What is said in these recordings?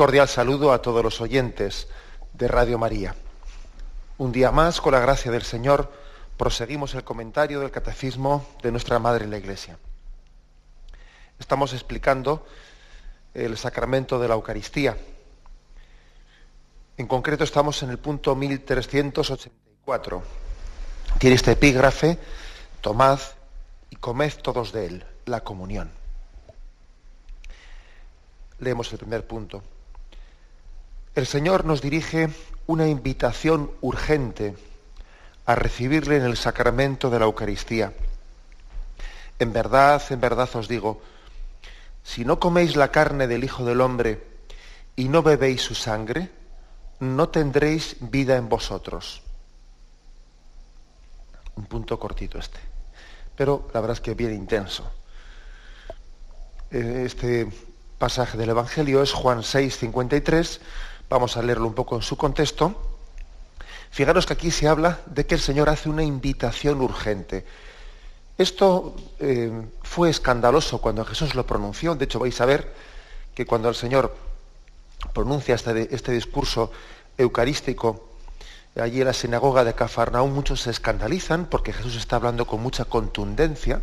Cordial saludo a todos los oyentes de Radio María. Un día más, con la gracia del Señor, proseguimos el comentario del Catecismo de nuestra Madre en la Iglesia. Estamos explicando el sacramento de la Eucaristía. En concreto estamos en el punto 1384. Tiene este epígrafe, tomad y comed todos de él, la comunión. Leemos el primer punto. El Señor nos dirige una invitación urgente a recibirle en el sacramento de la Eucaristía. En verdad, en verdad os digo, si no coméis la carne del Hijo del Hombre y no bebéis su sangre, no tendréis vida en vosotros. Un punto cortito este, pero la verdad es que bien intenso. Este pasaje del Evangelio es Juan 6, 53. Vamos a leerlo un poco en su contexto. Fijaros que aquí se habla de que el Señor hace una invitación urgente. Esto eh, fue escandaloso cuando Jesús lo pronunció. De hecho, vais a ver que cuando el Señor pronuncia este, este discurso eucarístico allí en la sinagoga de Cafarnaúm, muchos se escandalizan porque Jesús está hablando con mucha contundencia.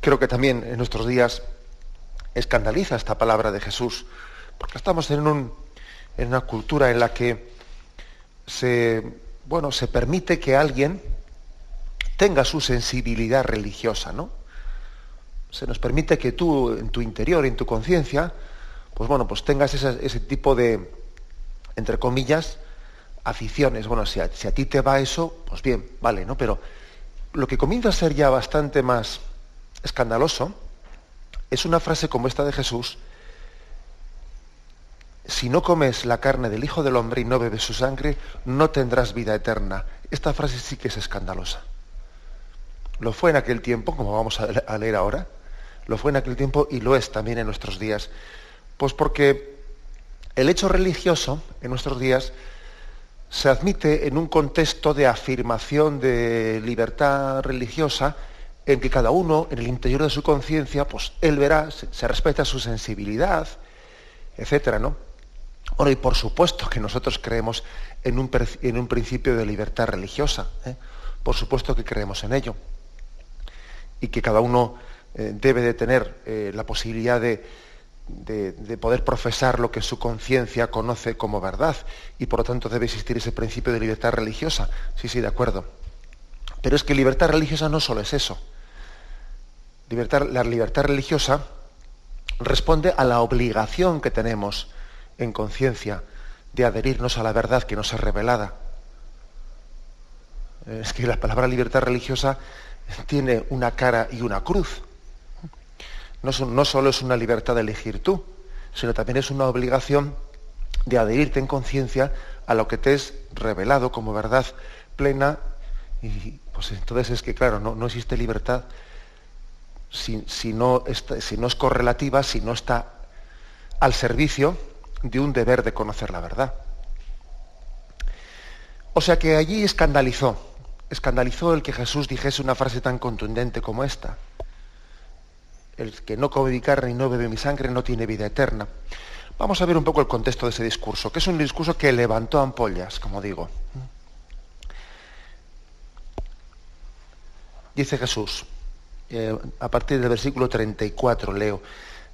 Creo que también en nuestros días escandaliza esta palabra de Jesús, porque estamos en, un, en una cultura en la que se, bueno, se permite que alguien tenga su sensibilidad religiosa, ¿no? Se nos permite que tú, en tu interior, en tu conciencia, pues bueno, pues tengas ese, ese, tipo de, entre comillas, aficiones. Bueno, si si a ti te va eso, pues bien, vale, ¿no? Pero lo que comienza a ser ya bastante más escandaloso, es una frase como esta de Jesús, si no comes la carne del Hijo del Hombre y no bebes su sangre, no tendrás vida eterna. Esta frase sí que es escandalosa. Lo fue en aquel tiempo, como vamos a leer ahora, lo fue en aquel tiempo y lo es también en nuestros días. Pues porque el hecho religioso en nuestros días se admite en un contexto de afirmación de libertad religiosa en que cada uno, en el interior de su conciencia, pues él verá, se, respeta su sensibilidad, etcétera, ¿no? Bueno, y por supuesto que nosotros creemos en un, en un principio de libertad religiosa, ¿eh? por supuesto que creemos en ello, y que cada uno eh, debe de tener eh, la posibilidad de, de, de, poder profesar lo que su conciencia conoce como verdad, y por lo tanto debe existir ese principio de libertad religiosa. Sí, sí, de acuerdo. Pero es que libertad religiosa no solo es eso. La libertad religiosa responde a la obligación que tenemos en conciencia de adherirnos a la verdad que nos es revelada. Es que la palabra libertad religiosa tiene una cara y una cruz. No, solo es una libertad de elegir tú, sino también es una obligación de adherirte en conciencia a lo que te es revelado como verdad plena. Y pues entonces es que, claro, no, no existe libertad si, si, no si no es correlativa, si no está al servicio de un deber de conocer la verdad. O sea que allí escandalizó, escandalizó el que Jesús dijese una frase tan contundente como esta. El que no come mi carne y no bebe mi sangre no tiene vida eterna. Vamos a ver un poco el contexto de ese discurso, que es un discurso que levantó ampollas, como digo. Dice Jesús, eh, a partir del versículo 34, leo,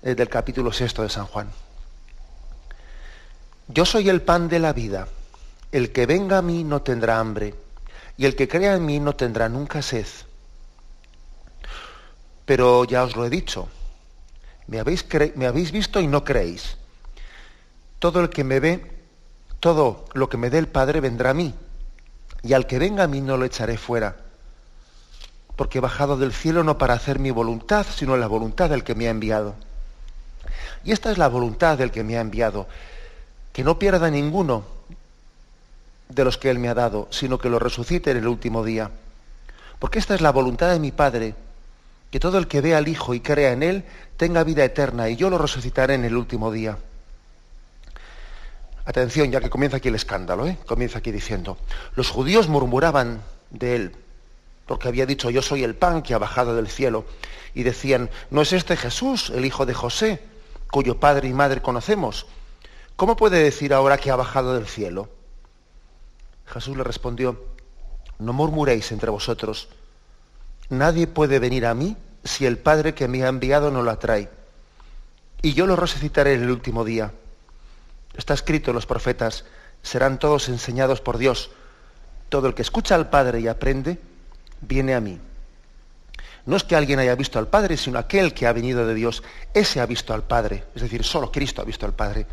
eh, del capítulo sexto de San Juan. Yo soy el pan de la vida. El que venga a mí no tendrá hambre, y el que crea en mí no tendrá nunca sed. Pero ya os lo he dicho, me habéis, visto y no creéis. Todo el que me ve todo lo que me dé el Padre vendrá a mí, y al que venga a mí no lo echaré fuera, porque he bajado del cielo no para hacer mi voluntad, sino la voluntad del que me ha enviado. Y esta es la voluntad del que me ha enviado, que no pierda ninguno de los que Él me ha dado, sino que lo resucite en el último día. Porque esta es la voluntad de mi Padre, que todo el que vea al Hijo y crea en Él tenga vida eterna, y yo lo resucitaré en el último día. Atención, ya que comienza aquí el escándalo, ¿eh? comienza aquí diciendo, los judíos murmuraban de Él, porque había dicho, yo soy el pan que ha bajado del cielo, y decían, ¿no es este Jesús, el hijo de José, cuyo padre y madre conocemos? ¿Cómo puede decir ahora que ha bajado del cielo? Jesús le respondió, no murmuréis entre vosotros, nadie puede venir a mí si el Padre que me ha enviado no lo atrae, y yo lo resucitaré en el último día. Está escrito en los profetas, serán todos enseñados por Dios. Todo el que escucha al Padre y aprende, viene a mí. No es que alguien haya visto al Padre, sino aquel que ha venido de Dios. Ese ha visto al Padre. Es decir, solo Cristo ha visto al Padre.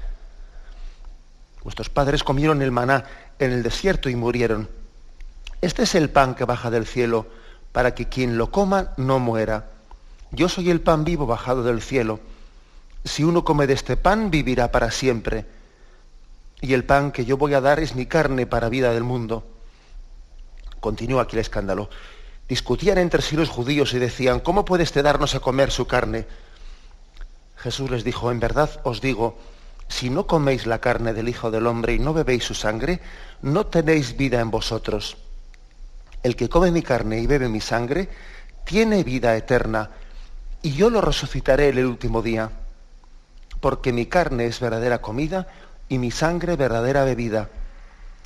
Vuestros padres comieron el maná en el desierto y murieron. Este es el pan que baja del cielo, para que quien lo coma no muera. Yo soy el pan vivo bajado del cielo. Si uno come de este pan, vivirá para siempre. Y el pan que yo voy a dar es mi carne para vida del mundo. Continúa aquí el escándalo. Discutían entre sí los judíos y decían, ¿cómo puede este darnos a comer su carne? Jesús les dijo, en verdad os digo, si no coméis la carne del Hijo del Hombre y no bebéis su sangre, no tenéis vida en vosotros. El que come mi carne y bebe mi sangre, tiene vida eterna, y yo lo resucitaré en el último día, porque mi carne es verdadera comida y mi sangre verdadera bebida.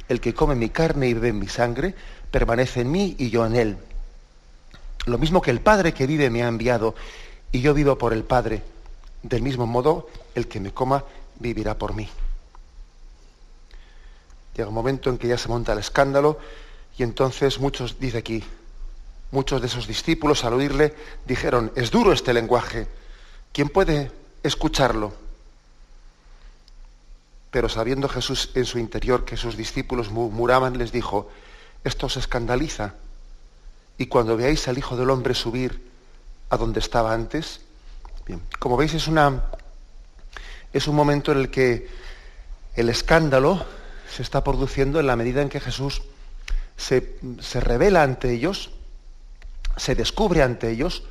El que come mi carne y bebe mi sangre, permanece en mí y yo en él. Lo mismo que el Padre que vive me ha enviado, y yo vivo por el Padre. Del mismo modo, el que me coma vivirá por mí. Llega un momento en que ya se monta el escándalo y entonces muchos, dice aquí, muchos de esos discípulos al oírle dijeron, es duro este lenguaje, ¿quién puede escucharlo? Pero sabiendo Jesús en su interior que sus discípulos murmuraban, les dijo, esto os escandaliza. Y cuando veáis al Hijo del Hombre subir a donde estaba antes, bien, como veis es una es un momento en el que el escándalo se está produciendo en la medida en que Jesús se, revela ante ellos, se descubre ante ellos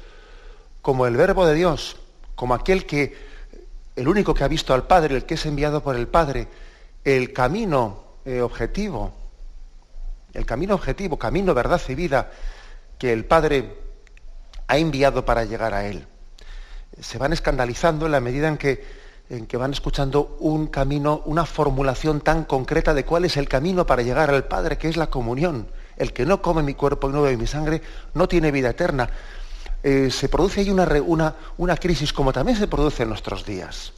como el verbo de Dios, como aquel que, el único que ha visto al Padre, el que es enviado por el Padre, el camino eh, objetivo, el camino objetivo, camino, verdad y vida que el Padre ha enviado para llegar a Él. Se van escandalizando en la medida en que en que van escuchando un camino, una formulación tan concreta de cuál es el camino para llegar al Padre, que es la comunión. El que no come mi cuerpo y no bebe mi sangre no tiene vida eterna. Eh, se produce ahí una, una, crisis como también se produce en nuestros días.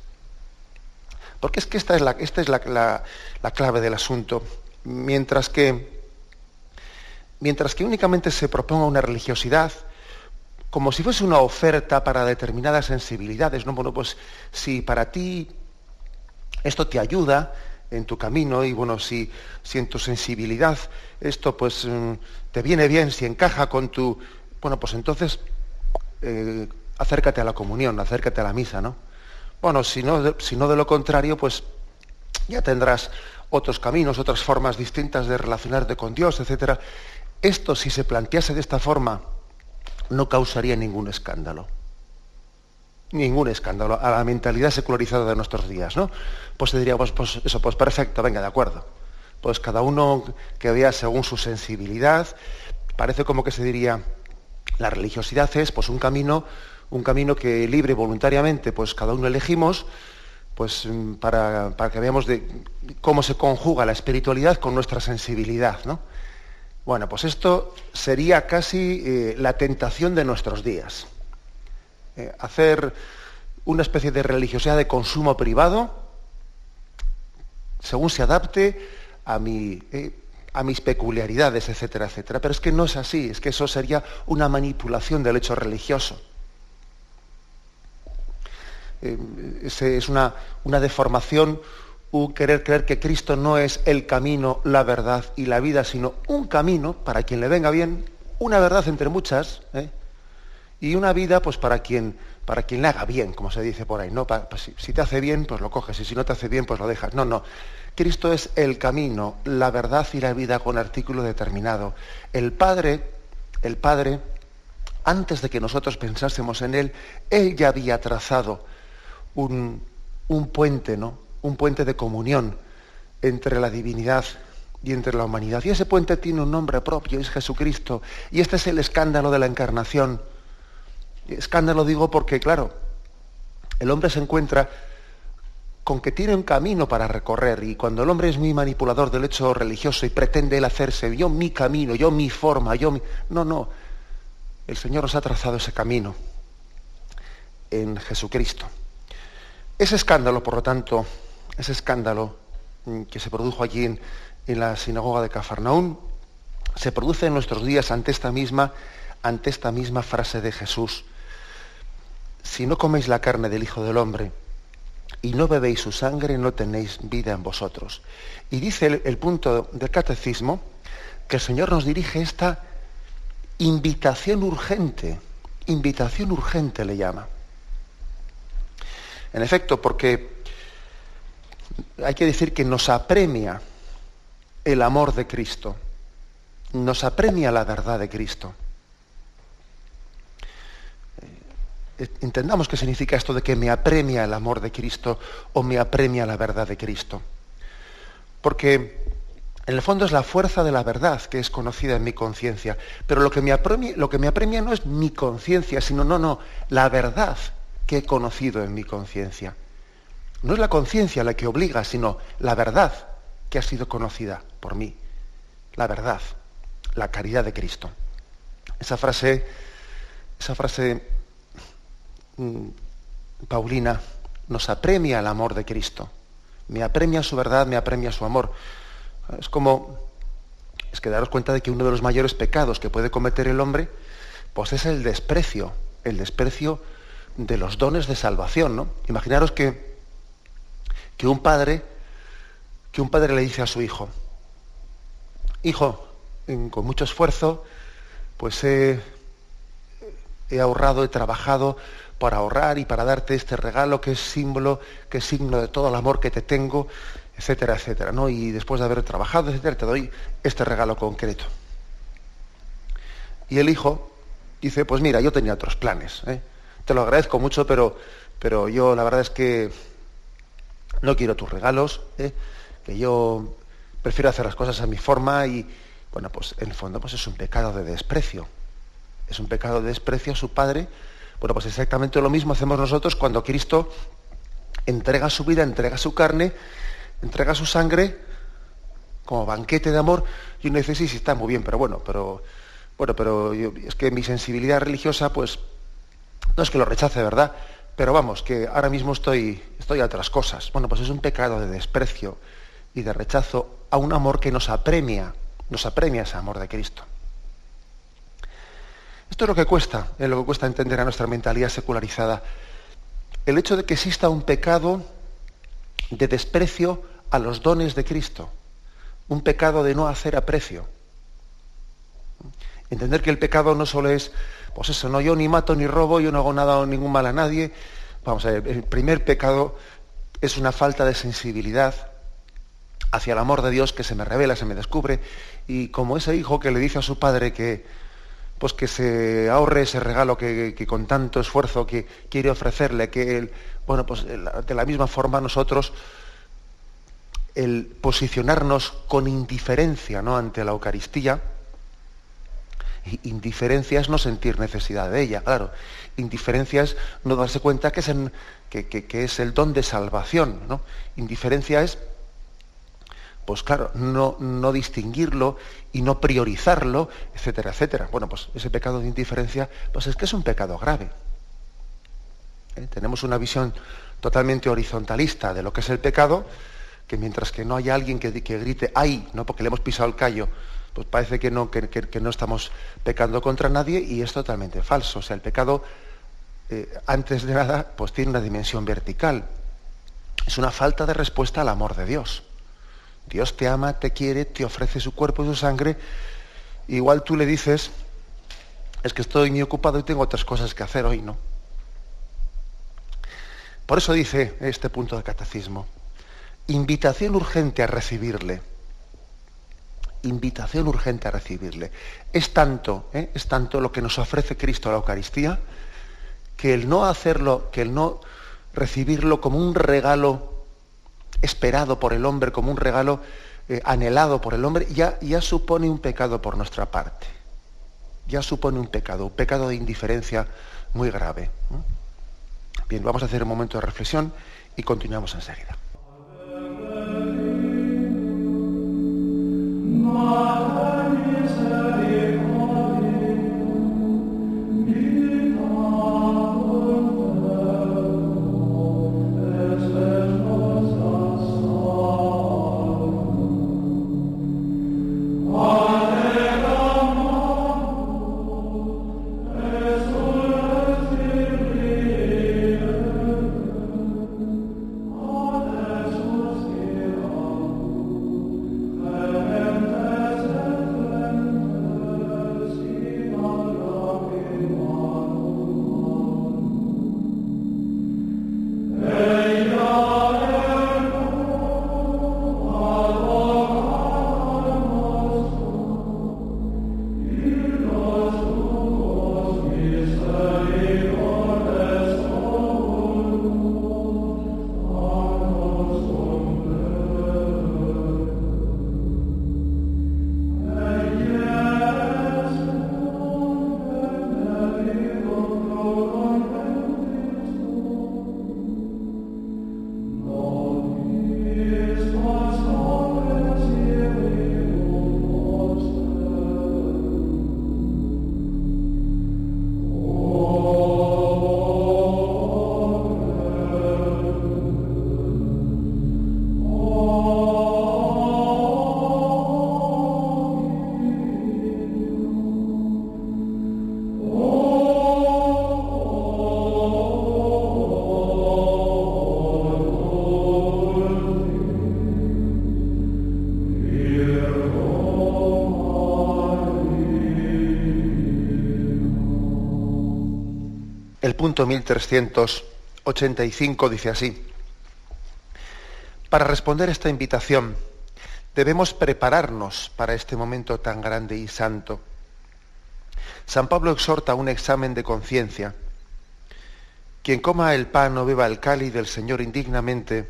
Porque es que esta es la, esta es la, la clave del asunto. Mientras que, mientras que únicamente se proponga una religiosidad, como si fuese una oferta para determinadas sensibilidades. ¿no? Bueno, pues si para ti esto te ayuda en tu camino y bueno, si, si en tu sensibilidad esto pues mm, te viene bien, si encaja con tu... Bueno, pues entonces eh, acércate a la comunión, acércate a la misa, ¿no? Bueno, si no, si no de lo contrario, pues ya tendrás otros caminos, otras formas distintas de relacionarte con Dios, etc. Esto, si se plantease de esta forma, no causaría ningún escándalo. Ningún escándalo a la mentalidad secularizada de nuestros días, ¿no? Pues se diría, pues, pues, eso, pues perfecto, venga, de acuerdo. Pues cada uno que vea según su sensibilidad, parece como que se diría, la religiosidad es pues un camino, un camino que libre voluntariamente, pues cada uno elegimos, pues para, para que veamos de cómo se conjuga la espiritualidad con nuestra sensibilidad, ¿no? Bueno, pues esto sería casi eh, la tentación de nuestros días. Eh, hacer una especie de religiosidad de consumo privado según se adapte a, eh, a mis peculiaridades, etcétera, etcétera. Pero es que no es así, es que eso sería una manipulación del hecho religioso. es una, una deformación querer creer que Cristo no es el camino, la verdad y la vida, sino un camino para quien le venga bien, una verdad entre muchas, ¿eh? y una vida pues para quien, para quien le haga bien, como se dice por ahí. ¿no? si, si, te hace bien, pues lo coges, y si no te hace bien, pues lo dejas. No, no. Cristo es el camino, la verdad y la vida con artículo determinado. El Padre, el Padre, antes de que nosotros pensásemos en Él, Él ya había trazado un, un puente, ¿no? Un puente de comunión entre la divinidad y entre la humanidad. Y ese puente tiene un nombre propio, es Jesucristo. Y este es el escándalo de la encarnación. Escándalo digo porque, claro, el hombre se encuentra con que tiene un camino para recorrer y cuando el hombre es muy manipulador del hecho religioso y pretende él hacerse yo mi camino, yo mi forma, yo mi... No, no. El Señor nos ha trazado ese camino en Jesucristo. Ese escándalo, por lo tanto, ese escándalo mm, que se produjo allí en, la sinagoga de Cafarnaún, se produce en nuestros días ante esta misma, ante esta misma frase de Jesús. Si no coméis la carne del Hijo del Hombre y no bebéis su sangre, no tenéis vida en vosotros. Y dice el, el punto del catecismo que el Señor nos dirige esta invitación urgente, invitación urgente le llama. En efecto, porque hay que decir que nos apremia el amor de Cristo, nos apremia la verdad de Cristo. Eh, entendamos qué significa esto de que me apremia el amor de Cristo o me apremia la verdad de Cristo. Porque en el fondo es la fuerza de la verdad que es conocida en mi conciencia. Pero lo que me apremia, lo que me apremia no es mi conciencia, sino no, no, la verdad que he conocido en mi conciencia. No es la conciencia la que obliga, sino la verdad que ha sido conocida por mí. La verdad, la caridad de Cristo. Esa frase, esa frase mm, Paulina nos apremia el amor de Cristo. Me apremia su verdad, me apremia su amor. Es como, es que daros cuenta de que uno de los mayores pecados que puede cometer el hombre, pues es el desprecio, el desprecio de los dones de salvación, ¿no? Imaginaros que, que un padre, que un padre le dice a su hijo, hijo, con mucho esfuerzo, pues he, he ahorrado, he trabajado para ahorrar y para darte este regalo que es símbolo, que es signo de todo el amor que te tengo, etcétera, etcétera, ¿no? Y después de haber trabajado, etcétera, te doy este regalo concreto. Y el hijo dice, pues mira, yo tenía otros planes, ¿eh? te lo agradezco mucho, pero, pero yo la verdad es que no quiero tus regalos, ¿eh? que yo prefiero hacer las cosas a mi forma y, bueno, pues en el fondo pues es un pecado de desprecio. Es un pecado de desprecio a su padre. Bueno, pues exactamente lo mismo hacemos nosotros cuando Cristo entrega su vida, entrega su carne, entrega su sangre como banquete de amor y uno dice, sí, sí, está muy bien, pero bueno, pero bueno, pero es que mi sensibilidad religiosa pues no es que lo rechace, ¿verdad? Pero vamos, que ahora mismo estoy, estoy a otras cosas. Bueno, pues es un pecado de desprecio y de rechazo a un amor que nos apremia, nos apremia ese amor de Cristo. Esto es lo que cuesta, es lo que cuesta entender a nuestra mentalidad secularizada. El hecho de que exista un pecado de desprecio a los dones de Cristo, un pecado de no hacer aprecio. Entender que el pecado no solo es pues eso, no, yo ni mato ni robo, yo no hago nada o ningún mal a nadie. Vamos a ver, el primer pecado es una falta de sensibilidad hacia el amor de Dios que se me revela, se me descubre, y como ese hijo que le dice a su padre que, pues que se ahorre ese regalo que, con tanto esfuerzo quiere ofrecerle, que él, bueno, pues de la misma forma nosotros el posicionarnos con indiferencia ¿no? ante la Eucaristía, Indiferencia es no sentir necesidad de ella, claro. Indiferencia es no darse cuenta que es, el don de salvación. ¿no? Indiferencia es, pues claro, no, no distinguirlo y no priorizarlo, etcétera, etcétera. Bueno, pues ese pecado de indiferencia, pues es que es un pecado grave. ¿Eh? Tenemos una visión totalmente horizontalista de lo que es el pecado, que mientras que no haya alguien que, que grite ¡ay! ¿no? porque le hemos pisado el callo, pues parece que no, que, no estamos pecando contra nadie y es totalmente falso. O sea, el pecado, eh, antes de nada, pues tiene una dimensión vertical. es una falta de respuesta al amor de Dios. Dios te ama, te quiere, te ofrece su cuerpo y su sangre. Igual tú le dices, es que estoy muy ocupado y tengo otras cosas que hacer hoy, ¿no? Por eso dice este punto del catecismo, invitación urgente a recibirle. Invitación urgente a recibirle. Es tanto, ¿eh? es tanto lo que nos ofrece Cristo a la Eucaristía, que el no hacerlo, que el no recibirlo como un regalo esperado por el hombre, como un regalo eh, anhelado por el hombre, ya, ya supone un pecado por nuestra parte. Ya supone un pecado, un pecado de indiferencia muy grave. Bien, vamos a hacer un momento de reflexión y continuamos enseguida. Mother. Punto 1385 dice así. Para responder esta invitación debemos prepararnos para este momento tan grande y santo. San Pablo exhorta un examen de conciencia. Quien coma el pan o beba el cáliz del Señor indignamente,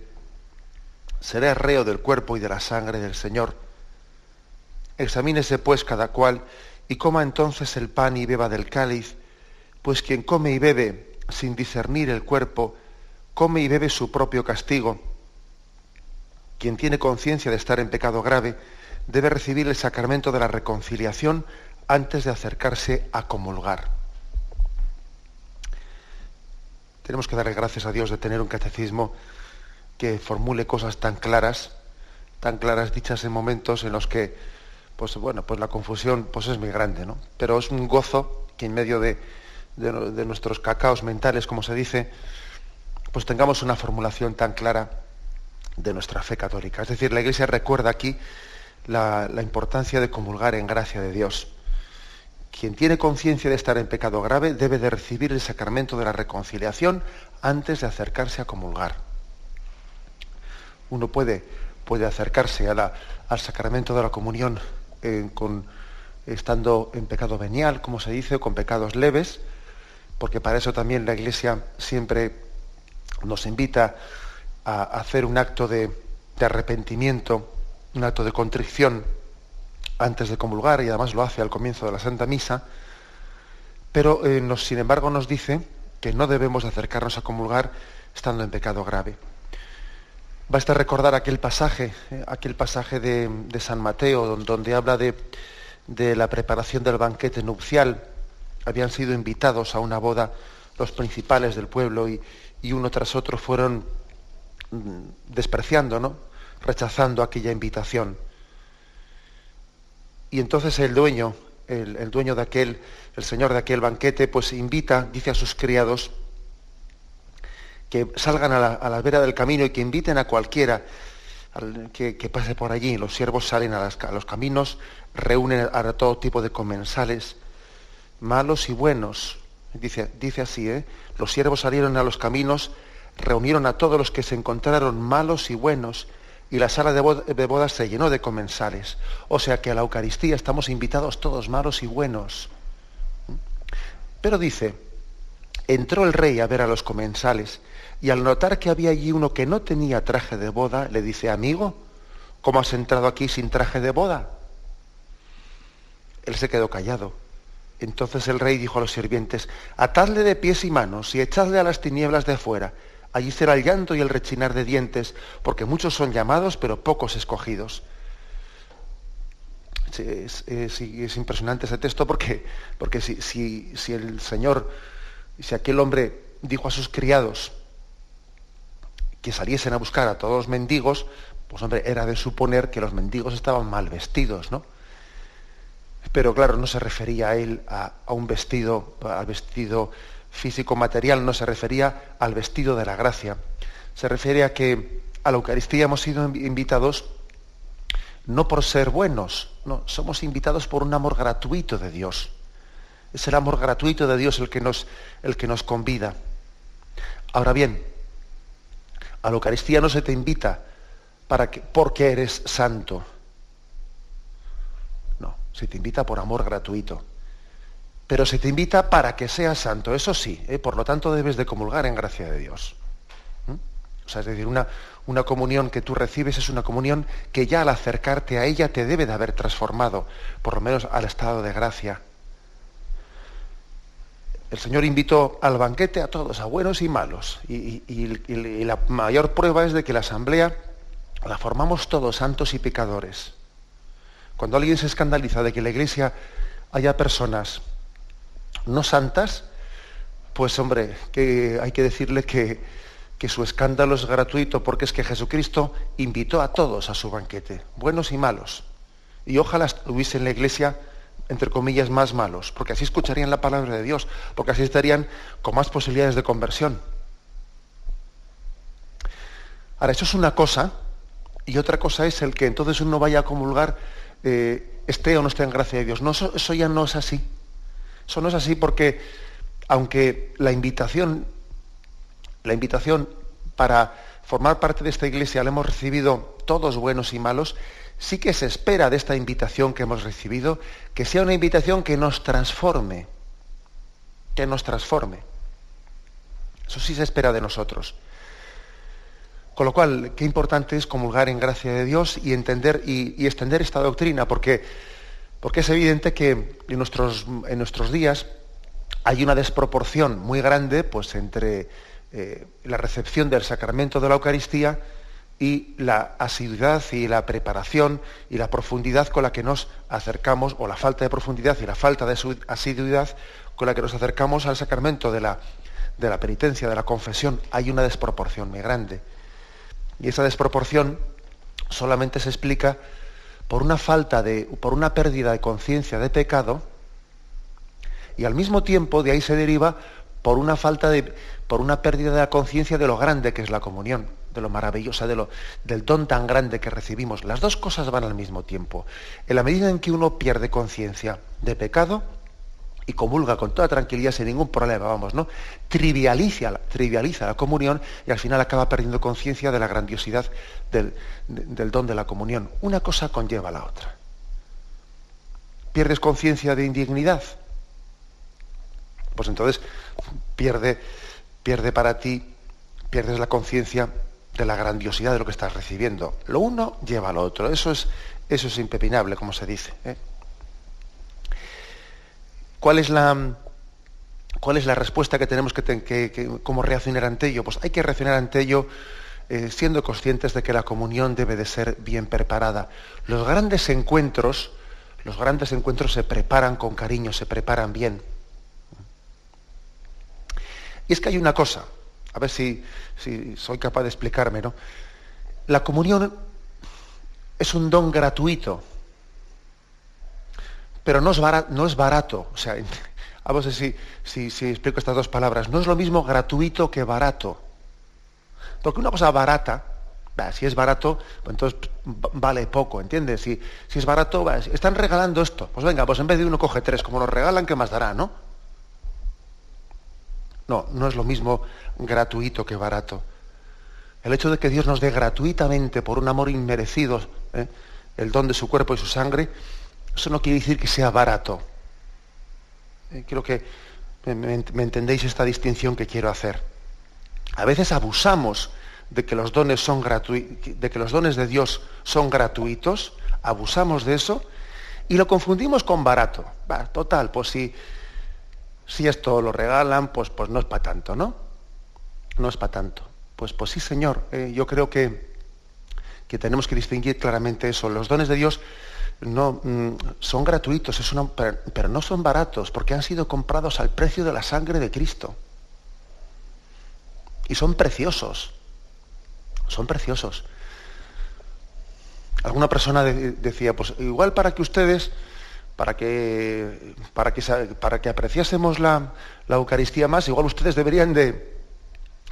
será reo del cuerpo y de la sangre del Señor. Examínese pues cada cual y coma entonces el pan y beba del cáliz, pues quien come y bebe sin discernir el cuerpo, come y bebe su propio castigo. Quien tiene conciencia de estar en pecado grave debe recibir el sacramento de la reconciliación antes de acercarse a comulgar. Tenemos que darle gracias a Dios de tener un catecismo que formule cosas tan claras, tan claras dichas en momentos en los que, pues bueno, pues la confusión pues es muy grande, ¿no? Pero es un gozo que en medio de, de, nuestros cacaos mentales, como se dice, pues tengamos una formulación tan clara de nuestra fe católica. Es decir, la Iglesia recuerda aquí la, importancia de comulgar en gracia de Dios. Quien tiene conciencia de estar en pecado grave debe de recibir el sacramento de la reconciliación antes de acercarse a comulgar. Uno puede, puede acercarse al sacramento de la comunión eh, con, estando en pecado venial, como se dice, o con pecados leves, porque para eso también la Iglesia siempre nos invita a hacer un acto de, arrepentimiento, un acto de contrición antes de comulgar y además lo hace al comienzo de la Santa Misa, pero eh, sin embargo nos dice que no debemos acercarnos a comulgar estando en pecado grave. Basta recordar aquel pasaje, eh, aquel pasaje de, San Mateo, donde, habla de la preparación del banquete nupcial, habían sido invitados a una boda los principales del pueblo y, uno tras otro fueron mm, despreciando, ¿no? rechazando aquella invitación. Y entonces el dueño, el, dueño de aquel, el señor de aquel banquete, pues invita, dice a sus criados, que que salgan a la, vera del camino y que inviten a cualquiera que, pase por allí. Los siervos salen a, los caminos, reúnen a todo tipo de comensales, malos y buenos. Dice, dice así, ¿eh? los siervos salieron a los caminos, reunieron a todos los que se encontraron malos y buenos, y la sala de, bodas se llenó de comensales. O sea que a la Eucaristía estamos invitados todos malos y buenos. Pero dice, entró el rey a ver a los comensales y al notar que había allí uno que no tenía traje de boda, le dice, amigo, ¿cómo has entrado aquí sin traje de boda? Él se quedó callado. Entonces el rey dijo a los sirvientes, atadle de pies y manos y echadle a las tinieblas de fuera Allí será el llanto y el rechinar de dientes, porque muchos son llamados, pero pocos escogidos. Es, impresionante ese texto porque, porque si, si, el Señor, si aquel hombre dijo a sus criados que saliesen a buscar a todos los mendigos, pues hombre, era de suponer que los mendigos estaban mal vestidos, ¿no? Pero claro, no se refería a él a, un vestido, al vestido físico-material no se refería al vestido de la gracia. Se refiere a que a la Eucaristía hemos sido invitados no por ser buenos, no, somos invitados por un amor gratuito de Dios. Es el amor gratuito de Dios el que nos, el que nos convida. Ahora bien, a la Eucaristía no se te invita para que, porque eres santo. Se te invita por amor gratuito pero se te invita para que seas santo, eso sí, ¿eh? por lo tanto debes de comulgar en gracia de Dios. O sea, es decir, una, una comunión que tú recibes es una comunión que ya al acercarte a ella te debe de haber transformado, por lo menos al estado de gracia. El Señor invitó al banquete a todos, a buenos y malos, y la mayor prueba es de que la asamblea la formamos todos santos y pecadores. Cuando alguien se escandaliza de que la iglesia haya personas no santas, pues hombre, que hay que decirle que, que su escándalo es gratuito porque es que Jesucristo invitó a todos a su banquete, buenos y malos. Y ojalá hubiese en la iglesia, entre comillas, más malos, porque así escucharían la palabra de Dios, porque así estarían con más posibilidades de conversión. Ahora, eso es una cosa, y otra cosa es el que entonces uno vaya a comulgar, eh, esté o no esté en gracia de Dios. No, eso ya no es así. Eso no es así porque, aunque la invitación, la invitación para formar parte de esta iglesia la hemos recibido todos buenos y malos, sí que se espera de esta invitación que hemos recibido que sea una invitación que nos transforme, que nos transforme. Eso sí se espera de nosotros. Con lo cual, qué importante es comulgar en gracia de Dios y entender y, extender esta doctrina, porque porque es evidente que en nuestros, en nuestros días hay una desproporción muy grande pues, entre eh, la recepción del sacramento de la Eucaristía y la asiduidad y la preparación y la profundidad con la que nos acercamos, o la falta de profundidad y la falta de asiduidad con la que nos acercamos al sacramento de la, de la penitencia, de la confesión. Hay una desproporción muy grande. Y esa desproporción solamente se explica por una falta de, por una pérdida de conciencia de pecado, y al mismo tiempo de ahí se deriva por una falta de, por una pérdida de la conciencia de lo grande que es la comunión, de lo maravillosa, de lo, del don tan grande que recibimos. Las dos cosas van al mismo tiempo. En la medida en que uno pierde conciencia de pecado, y comulga con toda tranquilidad sin ningún problema, vamos, ¿no? Trivializa, trivializa la comunión y al final acaba perdiendo conciencia de la grandiosidad del, del don de la comunión. Una cosa conlleva a la otra. ¿Pierdes conciencia de indignidad? Pues entonces pierde, pierde para ti, pierdes la conciencia de la grandiosidad de lo que estás recibiendo. Lo uno lleva al otro. Eso es, eso es impepinable, como se dice. ¿eh? ¿Cuál es la, cuál es la respuesta que tenemos que, que, cómo reaccionar ante ello? Pues hay que reaccionar ante ello eh, siendo conscientes de que la comunión debe de ser bien preparada. Los grandes encuentros, los grandes encuentros se preparan con cariño, se preparan bien. Y es que hay una cosa, a ver si, si soy capaz de explicarme, ¿no? La comunión es un don gratuito pero no es barato. No es barato. O sea, vamos a ver si, si, explico estas dos palabras. No es lo mismo gratuito que barato. Porque una cosa barata, si es barato, pues entonces vale poco, ¿entiendes? Si, si es barato, están regalando esto. Pues venga, pues en vez de uno coge tres, como lo regalan, ¿qué más dará, no? No, no es lo mismo gratuito que barato. El hecho de que Dios nos dé gratuitamente, por un amor inmerecido, ¿eh? el don de su cuerpo y su sangre, eso no quiere decir que sea barato. Eh, creo que me entendéis esta distinción que quiero hacer. A veces abusamos de que los dones son de que los dones de Dios son gratuitos, abusamos de eso y lo confundimos con barato. total, pues si, si esto lo regalan, pues, pues no es para tanto, ¿no? No es para tanto. Pues, pues sí, Señor, eh, yo creo que, que tenemos que distinguir claramente eso. Los dones de Dios no, mm, son gratuitos, pero no son baratos, porque han sido comprados al precio de la sangre de Cristo. Y son preciosos son preciosos. Alguna persona decía, pues igual para que ustedes, para que, para que, para que apreciásemos la, Eucaristía más, igual ustedes deberían de,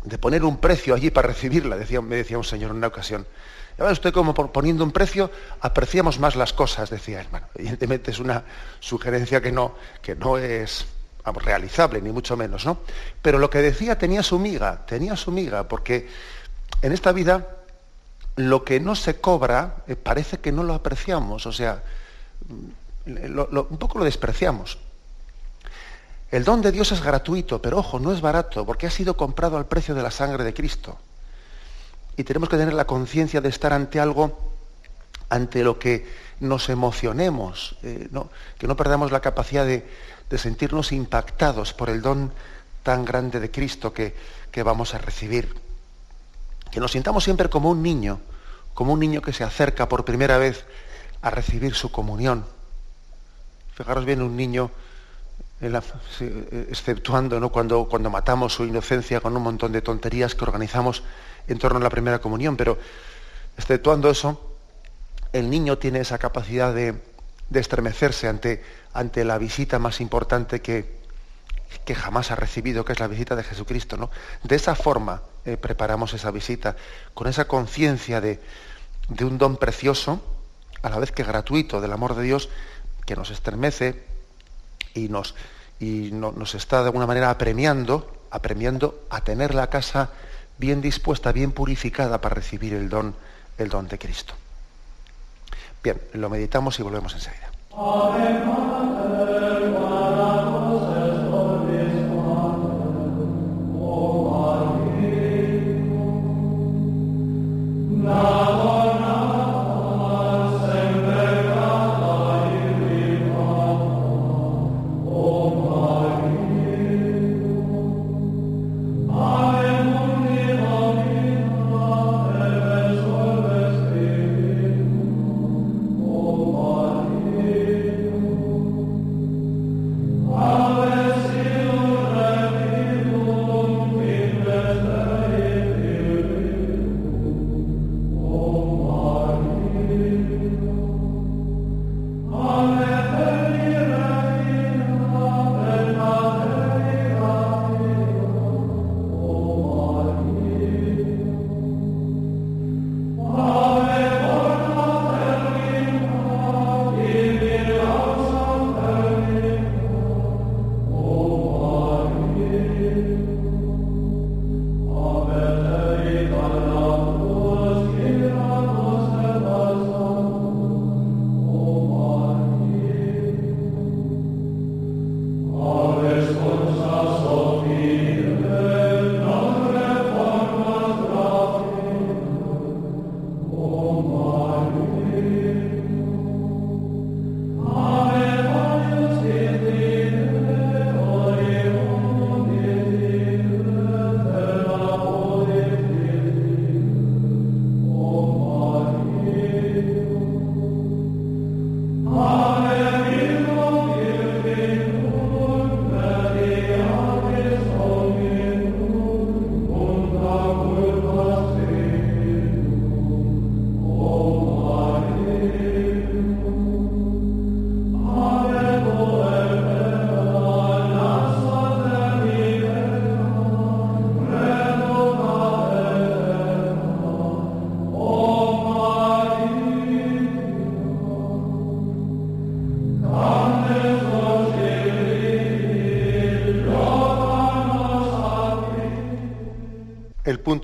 de, poner un precio allí para recibirla, decía, me decía un señor en una ocasión. Ya usted como poniendo un precio apreciamos más las cosas, decía hermano. Evidentemente es una sugerencia que no, que no es realizable, ni mucho menos, ¿no? Pero lo que decía tenía su miga, tenía su miga, porque en esta vida lo que no se cobra eh, parece que no lo apreciamos, o sea, mm, un poco lo despreciamos. El don de Dios es gratuito, pero ojo, no es barato, porque ha sido comprado al precio de la sangre de Cristo. Y tenemos que tener la conciencia de estar ante algo ante lo que nos emocionemos, eh, que no perdamos la capacidad de, sentirnos impactados por el don tan grande de Cristo que vamos a recibir que nos sintamos siempre como un niño, como un niño que se acerca por primera vez a recibir su comunión. Fijaros bien un niño, exceptuando ¿no? cuando matamos su inocencia con un montón de tonterías que organizamos en torno a la primera comunión, pero exceptuando eso, el niño tiene esa capacidad de, de estremecerse ante, ante la visita más importante que, que jamás ha recibido, que es la visita de Jesucristo. ¿no? De esa forma eh, preparamos esa visita, con esa conciencia de, un don precioso, a la vez que gratuito, del amor de Dios, que nos estremece y nos, y nos está de alguna manera apremiando, apremiando a tener la casa bien dispuesta, bien purificada para recibir el don, el don de Cristo. Bien, lo meditamos y volvemos enseguida.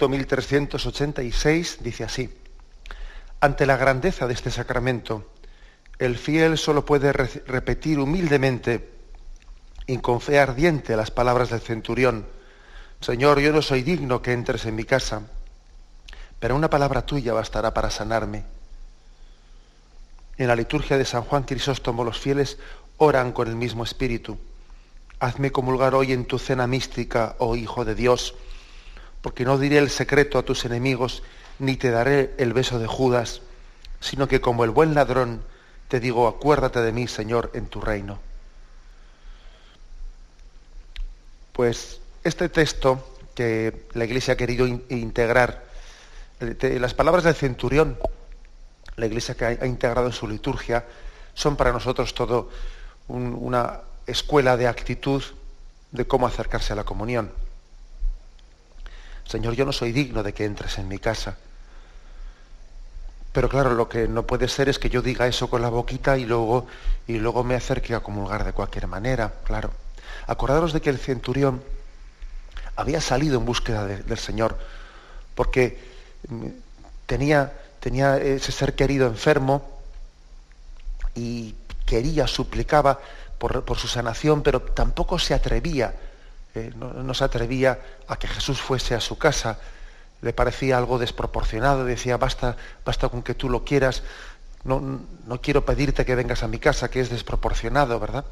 Punto 1386 dice así, ante la grandeza de este sacramento, el fiel solo puede repetir humildemente y con fe ardiente las palabras del centurión, Señor, yo no soy digno que entres en mi casa, pero una palabra tuya bastará para sanarme. En la liturgia de San Juan Crisóstomo los fieles oran con el mismo espíritu. Hazme comulgar hoy en tu cena mística, oh Hijo de Dios, porque no diré el secreto a tus enemigos, ni te daré el beso de Judas, sino que como el buen ladrón te digo, acuérdate de mí, Señor, en tu reino. Pues este texto que la Iglesia ha querido integrar, las palabras del centurión, la Iglesia que ha integrado en su liturgia, son para nosotros todo una escuela de actitud de cómo acercarse a la comunión. Señor, yo no soy digno de que entres en mi casa. Pero claro, lo que no puede ser es que yo diga eso con la boquita y luego, y luego me acerque a comulgar de cualquier manera, claro. Acordaros de que el centurión había salido en búsqueda del Señor, porque mm, tenía, tenía ese ser querido enfermo y quería, suplicaba por, por su sanación, pero tampoco se atrevía eh, no, se atrevía a que Jesús fuese a su casa, le parecía algo desproporcionado, decía, basta, basta con que tú lo quieras, no, no quiero pedirte que vengas a mi casa, que es desproporcionado, ¿verdad?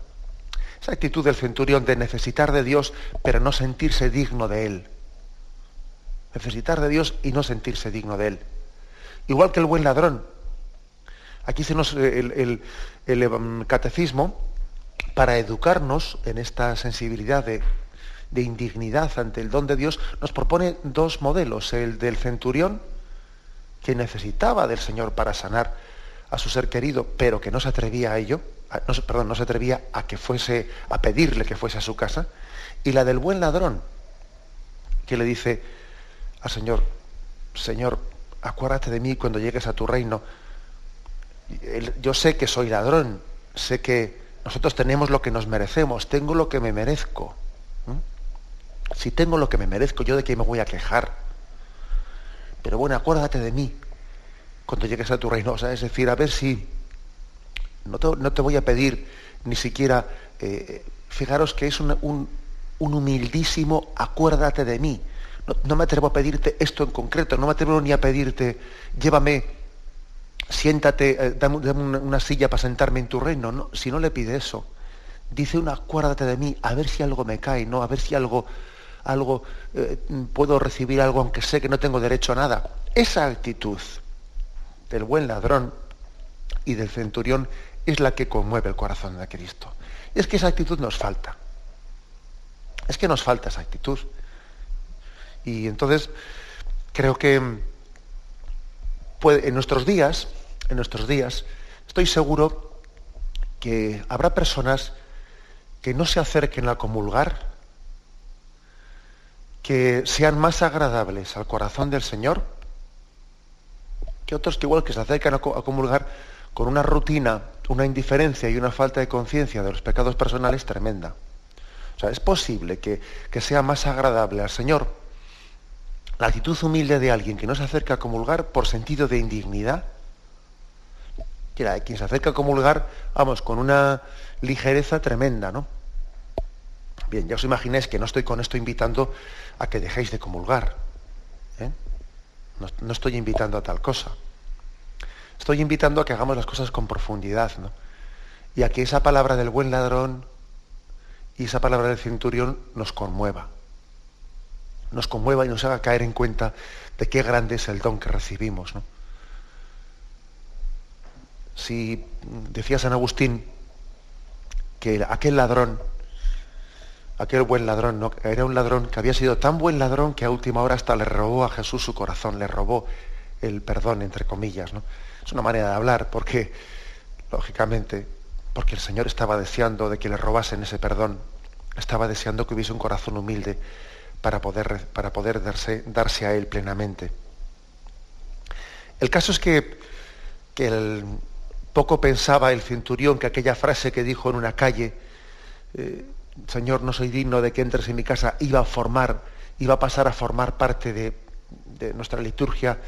Esa actitud del centurión de necesitar de Dios, pero no sentirse digno de Él. Necesitar de Dios y no sentirse digno de Él. Igual que el buen ladrón. Aquí se nos, el, el, el em, catecismo, para educarnos en esta sensibilidad de de indignidad ante el don de Dios, nos propone dos modelos, el del centurión, que necesitaba del Señor para sanar a su ser querido, pero que no se atrevía a ello, no, perdón, no se atrevía a que fuese, a pedirle que fuese a su casa, y la del buen ladrón, que le dice al Señor, Señor, acuérdate de mí cuando llegues a tu reino. Yo sé que soy ladrón, sé que nosotros tenemos lo que nos merecemos, tengo lo que me merezco. Si tengo lo que me merezco, yo de qué me voy a quejar. Pero bueno, acuérdate de mí cuando llegues a tu reino. O sea, es decir, a ver si no te, voy a pedir ni siquiera, eh, fijaros que es un, humildísimo acuérdate de mí. No, me atrevo a pedirte esto en concreto, no me atrevo ni a pedirte, llévame, siéntate, eh, dame, una, silla para sentarme en tu reino. No, si no le pide eso, dice un acuérdate de mí, a ver si algo me cae, ¿no? A ver si algo algo, eh, puedo recibir algo aunque sé que no tengo derecho a nada. Esa actitud del buen ladrón y del centurión es la que conmueve el corazón de Cristo. Es que esa actitud nos falta. Es que nos falta esa actitud. Y entonces creo que en nuestros días, en nuestros días, estoy seguro que habrá personas que no se acerquen a comulgar que sean más agradables al corazón del Señor que otros que igual que se acercan a comulgar con una rutina, una indiferencia y una falta de conciencia de los pecados personales tremenda. O sea, es posible que, sea más agradable al Señor la actitud humilde de alguien que no se acerca a comulgar por sentido de indignidad, que de quien se acerca a comulgar, vamos, con una ligereza tremenda, ¿no? Bien, ya os imagináis que no estoy con esto invitando a que dejéis de comulgar. ¿eh? No, estoy invitando a tal cosa. Estoy invitando a que hagamos las cosas con profundidad, ¿no? Y a que esa palabra del buen ladrón y esa palabra del centurión nos conmueva. Nos conmueva y nos haga caer en cuenta de qué grande es el don que recibimos. ¿no? Si decía San Agustín que aquel ladrón aquel buen ladrón, ¿no? Era un ladrón que había sido tan buen ladrón que a última hora hasta le robó a Jesús su corazón, le robó el perdón, entre comillas, ¿no? Es una manera de hablar, porque, lógicamente, porque el Señor estaba deseando de que le robasen ese perdón, estaba deseando que hubiese un corazón humilde para poder, para poder darse, darse a Él plenamente. El caso es que, que el, poco pensaba el centurión que aquella frase que dijo en una calle, eh, Señor, no soy digno de que entres en mi casa, iba a formar, iba a pasar a formar parte de, nuestra liturgia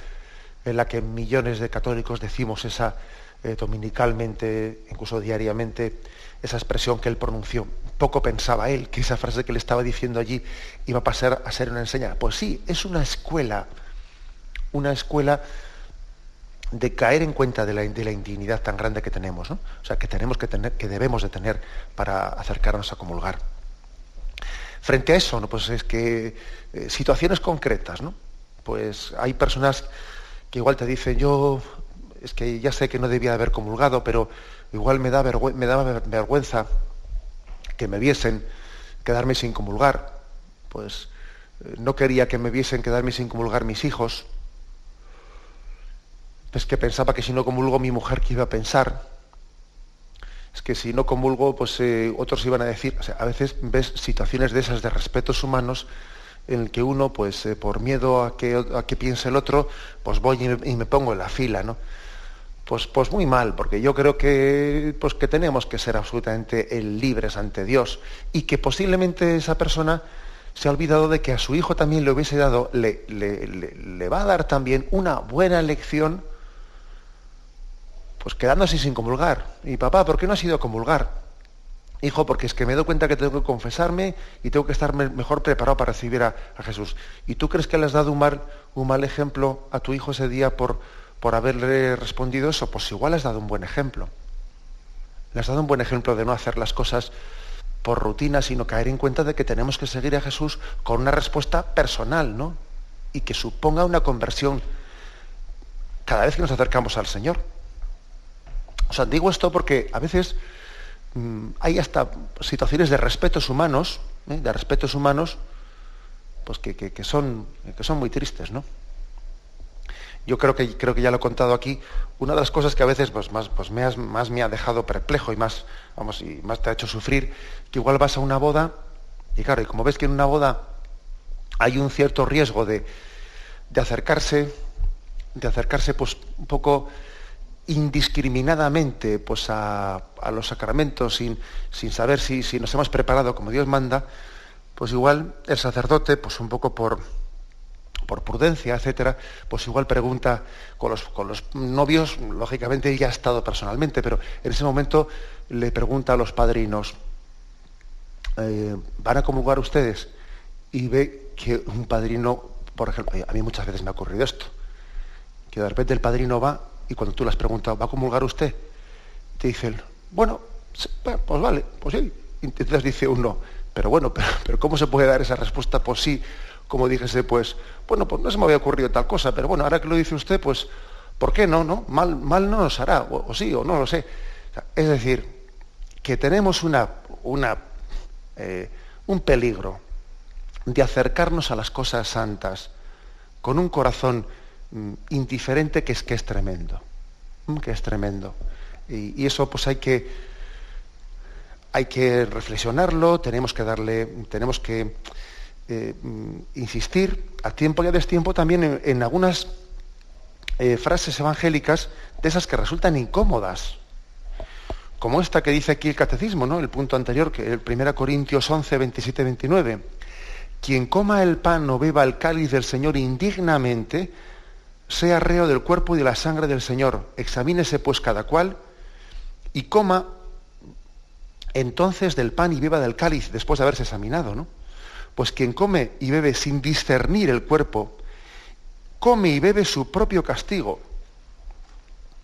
en la que millones de católicos decimos esa eh, dominicalmente, incluso diariamente, esa expresión que él pronunció. Poco pensaba él que esa frase que le estaba diciendo allí iba a pasar a ser una enseñanza. Pues sí, es una escuela, una escuela de caer en cuenta de la, indignidad tan grande que tenemos, ¿no? o sea, que tenemos que tener, que debemos de tener para acercarnos a comulgar. Frente a eso, ¿no? pues es que eh, situaciones concretas, ¿no? Pues hay personas que igual te dicen, yo es que ya sé que no debía haber comulgado, pero igual me, da me daba vergüenza que me viesen quedarme sin comulgar. Pues eh, no quería que me viesen quedarme sin comulgar mis hijos. Es que pensaba que si no comulgo mi mujer, ¿qué iba a pensar? Es que si no comulgo, pues eh, otros iban a decir, a veces ves situaciones de esas de respetos humanos en el que uno, pues eh, por miedo a que, a que piense el otro, pues voy y me, pongo en la fila, ¿no? Pues, pues muy mal, porque yo creo que, pues que tenemos que ser absolutamente libres ante Dios y que posiblemente esa persona se ha olvidado de que a su hijo también le hubiese dado, le, le, le va a dar también una buena lección pues quedándose sin comulgar. Y papá, ¿por qué no has ido a comulgar? Hijo, porque es que me doy cuenta que tengo que confesarme y tengo que estar mejor preparado para recibir a, Jesús. ¿Y tú crees que le has dado un mal, un mal ejemplo a tu hijo ese día por, por haberle respondido eso? Pues igual has dado un buen ejemplo. Le has dado un buen ejemplo de no hacer las cosas por rutina, sino caer en cuenta de que tenemos que seguir a Jesús con una respuesta personal, ¿no? Y que suponga una conversión cada vez que nos acercamos al Señor. O sea, digo esto porque a veces mm, hay hasta situaciones de respetos humanos, ¿eh? de respetos humanos, pues que, son, que son muy tristes, ¿no? Yo creo que, creo que ya lo he contado aquí, una de las cosas que a veces pues, más, pues me, más me ha dejado perplejo y más, vamos, y más te ha hecho sufrir, que igual vas a una boda, y claro, y como ves que en una boda hay un cierto riesgo de, de acercarse, de acercarse pues un poco indiscriminadamente pues, a, los sacramentos sin, sin saber si, si, nos hemos preparado como Dios manda, pues igual el sacerdote, pues un poco por, por prudencia, etcétera, pues igual pregunta con los, con los novios, lógicamente ya ha estado personalmente, pero en ese momento le pregunta a los padrinos, eh, ¿van a comulgar ustedes? Y ve que un padrino, por ejemplo, a mí muchas veces me ha ocurrido esto, que de repente el padrino va y cuando tú le has preguntado, ¿va a comulgar usted? Te dicen, bueno, pues vale, pues sí. Entonces dice uno, pero bueno, pero, ¿cómo se puede dar esa respuesta? Pues sí, como dijese, pues, bueno, pues no se me había ocurrido tal cosa, pero bueno, ahora que lo dice usted, pues, ¿por qué no? no? Mal, mal no nos hará, o, sí, o no lo sé. es decir, que tenemos una, una, eh, un peligro de acercarnos a las cosas santas con un corazón indiferente que es que es tremendo, mm, que es tremendo. Y, eso pues hay que, hay que reflexionarlo, tenemos que darle, tenemos que eh, mm, insistir a tiempo y a destiempo también en, algunas eh, frases evangélicas de esas que resultan incómodas. Como esta que dice aquí el catecismo, ¿no? El punto anterior, que el 1 Corintios 11, 27, 29. Quien coma el pan o beba el cáliz del Señor indignamente, sea reo del cuerpo y de la sangre del Señor. Examínese pues cada cual y coma entonces del pan y beba del cáliz después de haberse examinado, ¿no? Pues quien come y bebe sin discernir el cuerpo, come y bebe su propio castigo.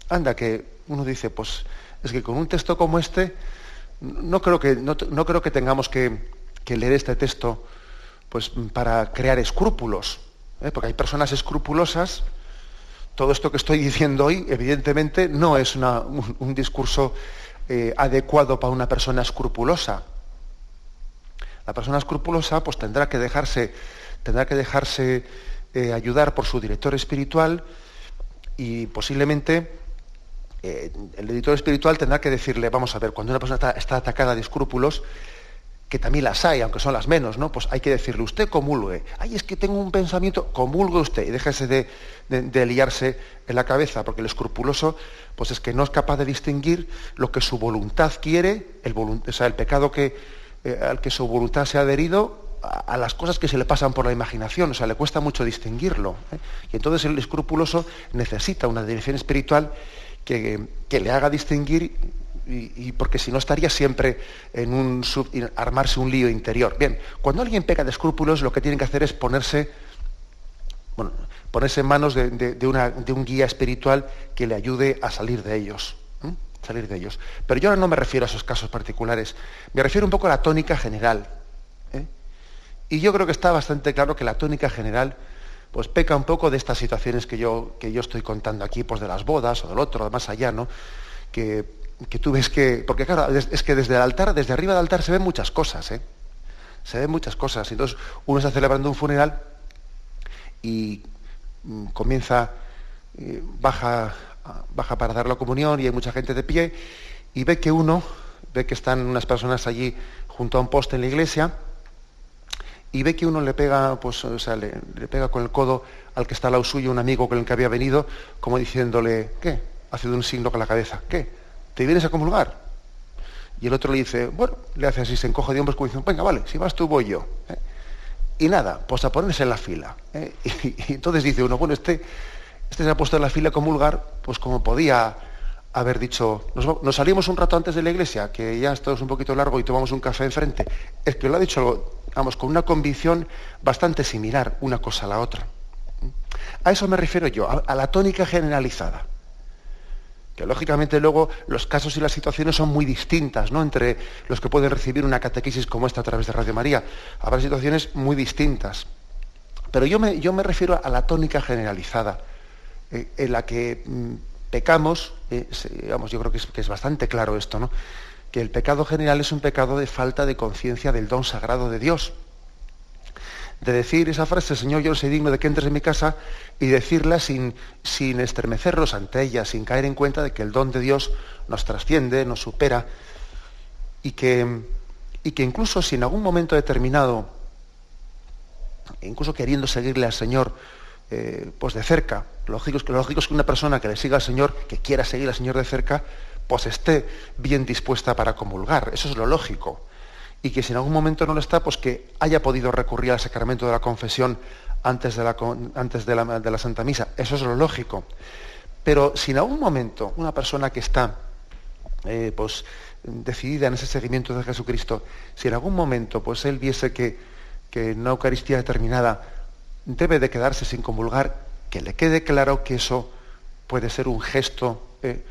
Anda, que uno dice, pues es que con un texto como este, no creo que, no, creo que tengamos que, leer este texto pues, para crear escrúpulos, ¿eh? porque hay personas escrupulosas todo esto que estoy diciendo hoy, evidentemente, no es un, discurso eh, adecuado para una persona escrupulosa. La persona escrupulosa pues, tendrá que dejarse, tendrá que dejarse eh, ayudar por su director espiritual y posiblemente eh, el director espiritual tendrá que decirle, vamos a ver, cuando una persona está atacada de escrúpulos, que también las hay, aunque son las menos, ¿no? Pues hay que decirle, usted comulgue. Ay, es que tengo un pensamiento, comulgue usted y déjese de, liarse en la cabeza, porque el escrupuloso, pues es que no es capaz de distinguir lo que su voluntad quiere, el, o sea, el pecado que, eh, al que su voluntad se ha adherido, a, las cosas que se le pasan por la imaginación, o sea, le cuesta mucho distinguirlo. ¿eh? Y entonces el escrupuloso necesita una dirección espiritual que, le haga distinguir y, porque si no estaría siempre en un armarse un lío interior. Bien, cuando alguien peca de escrúpulos, lo que tiene que hacer es ponerse, bueno, ponerse en manos de, un guía espiritual que le ayude a salir de ellos. Salir de ellos. Pero yo no me refiero a esos casos particulares, me refiero un poco a la tónica general. ¿eh? Y yo creo que está bastante claro que la tónica general pues peca un poco de estas situaciones que yo, que yo estoy contando aquí, pues de las bodas o del otro, más allá, ¿no? Que, tú ves que, porque claro, es, que desde el altar, desde arriba del altar se ven muchas cosas, ¿eh? Se ven muchas cosas. Entonces uno está celebrando un funeral y mm, comienza, eh, baja, baja para dar la comunión y hay mucha gente de pie y ve que uno, ve que están unas personas allí junto a un poste en la iglesia, y ve que uno le pega, pues, o sea, le, pega con el codo al que está al lado suyo, un amigo con el que había venido, como diciéndole, ¿qué? Haciendo un signo con la cabeza, ¿qué? ¿Te vienes a comulgar? Y el otro le dice, bueno, le hace así, se encoge de hombros como diciendo, venga, vale, si vas tú voy yo. ¿eh? Y nada, pues a ponerse en la fila. ¿eh? Y, entonces dice uno, bueno, este, este se ha puesto en la fila a comulgar, pues como podía haber dicho, nos, salimos un rato antes de la iglesia, que ya esto es un poquito largo y tomamos un café enfrente. Es que lo ha dicho, vamos, con una convicción bastante similar una cosa a la otra. A eso me refiero yo, a, la tónica generalizada. Que lógicamente luego los casos y las situaciones son muy distintas, ¿no? Entre los que pueden recibir una catequesis como esta a través de Radio María. Habrá situaciones muy distintas. Pero yo me, refiero a la tónica generalizada, eh, en la que mm, pecamos, eh, yo creo que es, bastante claro esto, ¿no? que el pecado general es un pecado de falta de conciencia del don sagrado de Dios. De decir esa frase, Señor, yo no soy digno de que entres en mi casa, y decirla sin, sin estremecernos ante ella, sin caer en cuenta de que el don de Dios nos trasciende, nos supera, y que, y que incluso si en algún momento determinado, incluso queriendo seguirle al Señor, eh, pues de cerca. Lógico, lógico es que una persona que le siga al Señor, que quiera seguir al Señor de cerca, pues esté bien dispuesta para comulgar. Eso es lo lógico. Y que si en algún momento no lo está, pues que haya podido recurrir al sacramento de la confesión antes de la, antes de la, Santa Misa. Eso es lo lógico. Pero si en algún momento una persona que está eh, pues, decidida en ese seguimiento de Jesucristo, si en algún momento pues él viese que, que en una Eucaristía determinada debe de quedarse sin comulgar, que le quede claro que eso puede ser un gesto, eh,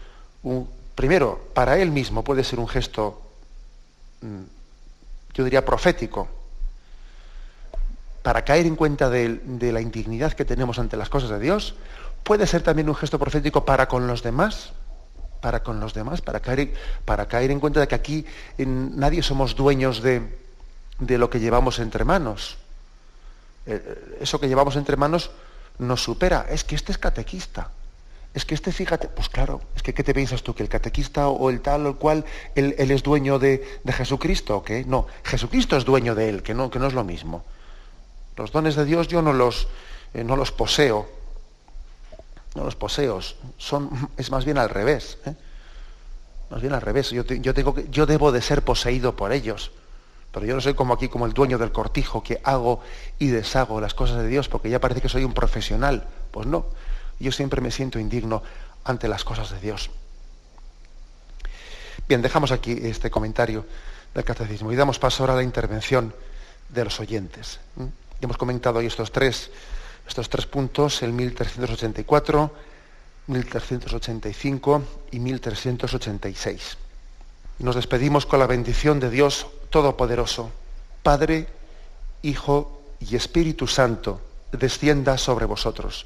primero, para él mismo puede ser un gesto, mm, yo diría, profético, para caer en cuenta de, la indignidad que tenemos ante las cosas de Dios, puede ser también un gesto profético para con los demás, para con los demás, para caer, para caer en cuenta de que aquí nadie somos dueños de, lo que llevamos entre manos. Eh, eso que llevamos entre manos nos supera. Es que este es catequista. Es que este, fíjate, pues claro, es que ¿qué te piensas tú? ¿Que el catequista o el tal o el cual, él, es dueño de, Jesucristo o? No, Jesucristo es dueño de él, que no, que no es lo mismo. Los dones de Dios yo no los, eh, no los poseo, no los poseo, son, es más bien al revés. ¿eh? Más bien al revés, yo, yo, tengo que, yo debo de ser poseído por ellos. Pero yo no soy como aquí, como el dueño del cortijo, que hago y deshago las cosas de Dios porque ya parece que soy un profesional. Pues no, yo siempre me siento indigno ante las cosas de Dios. Bien, dejamos aquí este comentario del catecismo y damos paso ahora a la intervención de los oyentes. Hemos comentado hoy estos tres, estos tres puntos, el 1384, 1385 y 1386. Nos despedimos con la bendición de Dios Todopoderoso, Padre, Hijo y Espíritu Santo, descienda sobre vosotros.